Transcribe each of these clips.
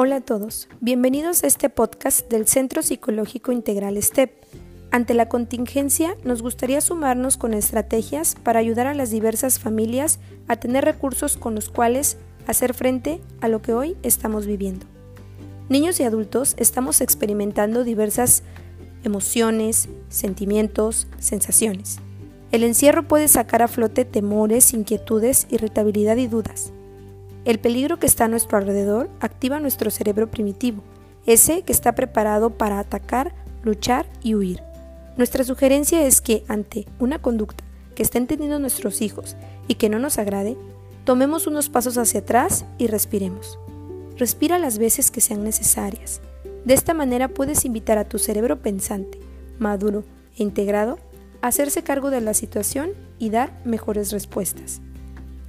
Hola a todos, bienvenidos a este podcast del Centro Psicológico Integral STEP. Ante la contingencia, nos gustaría sumarnos con estrategias para ayudar a las diversas familias a tener recursos con los cuales hacer frente a lo que hoy estamos viviendo. Niños y adultos estamos experimentando diversas emociones, sentimientos, sensaciones. El encierro puede sacar a flote temores, inquietudes, irritabilidad y dudas. El peligro que está a nuestro alrededor activa nuestro cerebro primitivo, ese que está preparado para atacar, luchar y huir. Nuestra sugerencia es que ante una conducta que estén teniendo nuestros hijos y que no nos agrade, tomemos unos pasos hacia atrás y respiremos. Respira las veces que sean necesarias. De esta manera puedes invitar a tu cerebro pensante, maduro e integrado a hacerse cargo de la situación y dar mejores respuestas.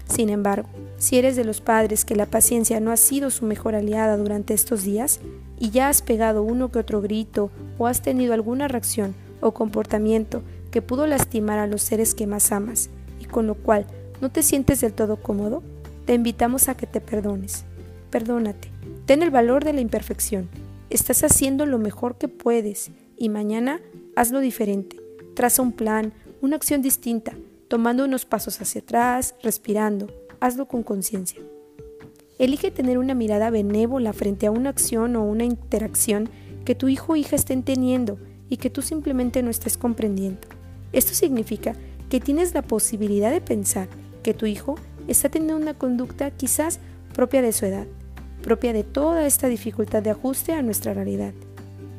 Sin embargo, si eres de los padres que la paciencia no ha sido su mejor aliada durante estos días y ya has pegado uno que otro grito o has tenido alguna reacción o comportamiento que pudo lastimar a los seres que más amas y con lo cual no te sientes del todo cómodo, te invitamos a que te perdones. Perdónate, ten el valor de la imperfección. Estás haciendo lo mejor que puedes y mañana hazlo diferente. Traza un plan, una acción distinta, tomando unos pasos hacia atrás, respirando. Hazlo con conciencia. Elige tener una mirada benévola frente a una acción o una interacción que tu hijo o hija estén teniendo y que tú simplemente no estés comprendiendo. Esto significa que tienes la posibilidad de pensar que tu hijo está teniendo una conducta quizás propia de su edad, propia de toda esta dificultad de ajuste a nuestra realidad,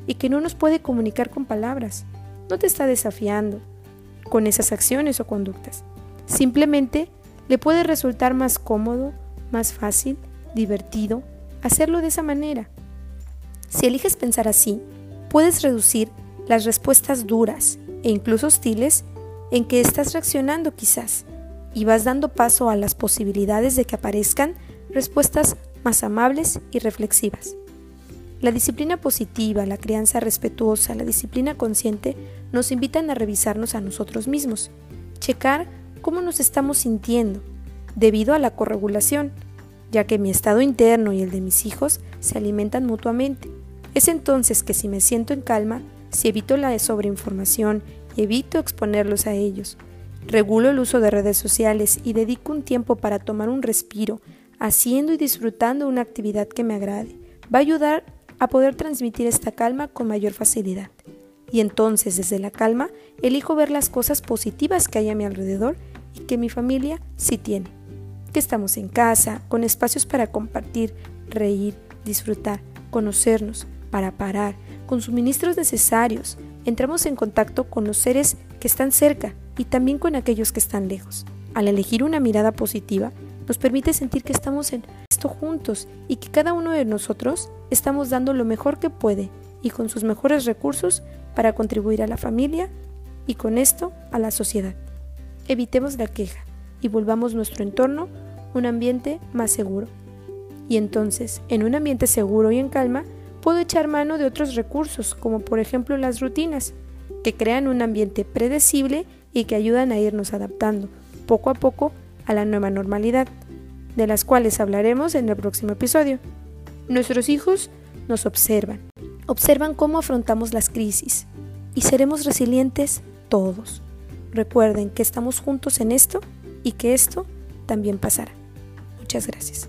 y que no nos puede comunicar con palabras. No te está desafiando, con esas acciones o conductas. Simplemente le puede resultar más cómodo, más fácil, divertido hacerlo de esa manera. Si eliges pensar así, puedes reducir las respuestas duras e incluso hostiles en que estás reaccionando quizás y vas dando paso a las posibilidades de que aparezcan respuestas más amables y reflexivas. La disciplina positiva, la crianza respetuosa, la disciplina consciente nos invitan a revisarnos a nosotros mismos, checar cómo nos estamos sintiendo debido a la corregulación, ya que mi estado interno y el de mis hijos se alimentan mutuamente. Es entonces que si me siento en calma, si evito la sobreinformación y evito exponerlos a ellos, regulo el uso de redes sociales y dedico un tiempo para tomar un respiro, haciendo y disfrutando una actividad que me agrade, va a ayudar a poder transmitir esta calma con mayor facilidad. Y entonces desde la calma elijo ver las cosas positivas que hay a mi alrededor y que mi familia sí tiene. Que estamos en casa, con espacios para compartir, reír, disfrutar, conocernos, para parar, con suministros necesarios. Entramos en contacto con los seres que están cerca y también con aquellos que están lejos. Al elegir una mirada positiva, nos permite sentir que estamos en juntos y que cada uno de nosotros estamos dando lo mejor que puede y con sus mejores recursos para contribuir a la familia y con esto a la sociedad. Evitemos la queja y volvamos nuestro entorno un ambiente más seguro. Y entonces, en un ambiente seguro y en calma, puedo echar mano de otros recursos, como por ejemplo las rutinas, que crean un ambiente predecible y que ayudan a irnos adaptando poco a poco a la nueva normalidad, de las cuales hablaremos en el próximo episodio. Nuestros hijos nos observan, observan cómo afrontamos las crisis y seremos resilientes todos. Recuerden que estamos juntos en esto y que esto también pasará. Muchas gracias.